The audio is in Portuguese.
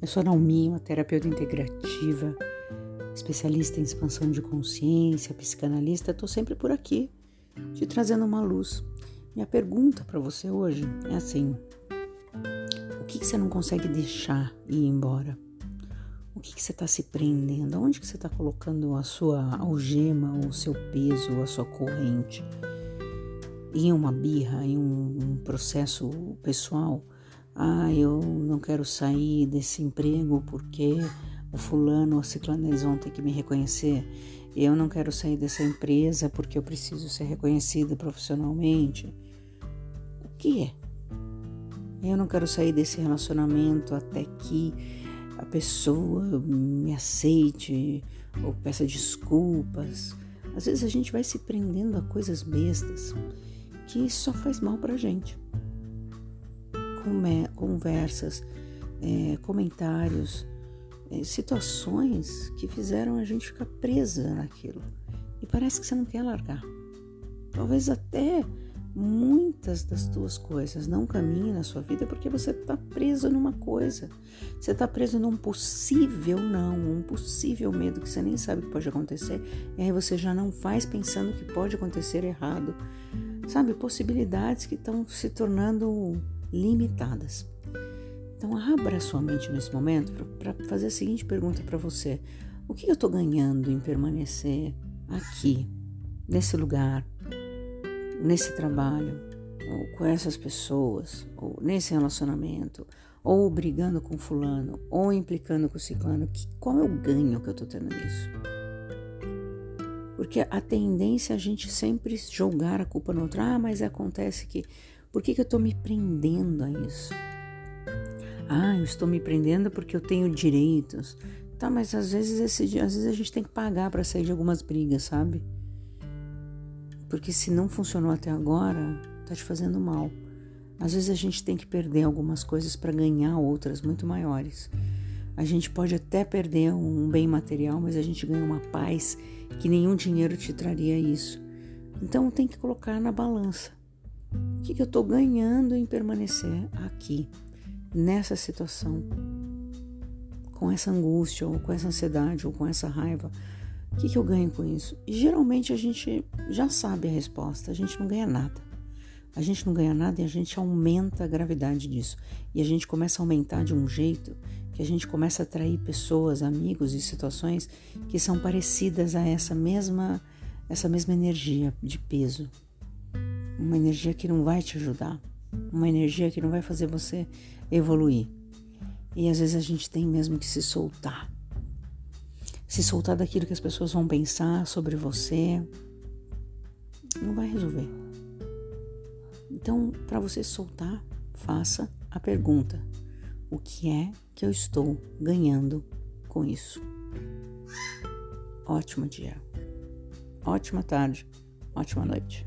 Eu sou Naomi, uma terapeuta integrativa, especialista em expansão de consciência, psicanalista. Estou sempre por aqui, te trazendo uma luz. Minha pergunta para você hoje é assim: o que, que, você não consegue deixar ir embora? O que, que você está se prendendo? Onde que você está colocando a sua algema, o seu peso, a sua corrente? Em uma birra, em um processo pessoal? Ah, eu não quero sair desse emprego porque o fulano ou a ciclana eles vão ter que me reconhecer. Eu não quero sair dessa empresa porque eu preciso ser reconhecida profissionalmente. O que é? Eu não quero sair desse relacionamento até que a pessoa me aceite ou peça desculpas. Às vezes a gente vai se prendendo a coisas bestas que só faz mal pra gente conversas, é, comentários, é, situações que fizeram a gente ficar presa naquilo. E parece que você não quer largar. Talvez até muitas das tuas coisas não caminhem na sua vida porque você está preso numa coisa. Você está preso num possível não, um possível medo que você nem sabe que pode acontecer. E aí você já não faz pensando que pode acontecer errado. Sabe, possibilidades que estão se tornando limitadas. Então, abra sua mente nesse momento para fazer a seguinte pergunta para você: O que eu estou ganhando em permanecer aqui, nesse lugar, nesse trabalho, ou com essas pessoas, ou nesse relacionamento, ou brigando com fulano, ou implicando com ciclano? Que, qual é o ganho que eu estou tendo nisso? Porque a tendência é a gente sempre jogar a culpa no outro. Ah, mas acontece que por que, que eu estou me prendendo a isso? Ah, eu estou me prendendo porque eu tenho direitos. Tá, mas às vezes, esse, às vezes a gente tem que pagar para sair de algumas brigas, sabe? Porque se não funcionou até agora, tá te fazendo mal. Às vezes a gente tem que perder algumas coisas para ganhar outras muito maiores. A gente pode até perder um bem material, mas a gente ganha uma paz que nenhum dinheiro te traria isso. Então tem que colocar na balança. O que, eu estou ganhando em permanecer aqui, nessa situação, com essa angústia, ou com essa ansiedade, ou com essa raiva? O que, que eu ganho com isso? E geralmente a gente já sabe a resposta, a gente não ganha nada. A gente não ganha nada e a gente aumenta a gravidade disso. E a gente começa a aumentar de um jeito que a gente começa a atrair pessoas, amigos e situações que são parecidas a essa mesma essa mesma energia de peso, uma energia que não vai te ajudar, uma energia que não vai fazer você evoluir. E às vezes a gente tem mesmo que se soltar. Se soltar daquilo que as pessoas vão pensar sobre você, não vai resolver. Então, para você soltar, faça a pergunta: o que é que eu estou ganhando com isso? Ótimo dia, ótima tarde, ótima noite.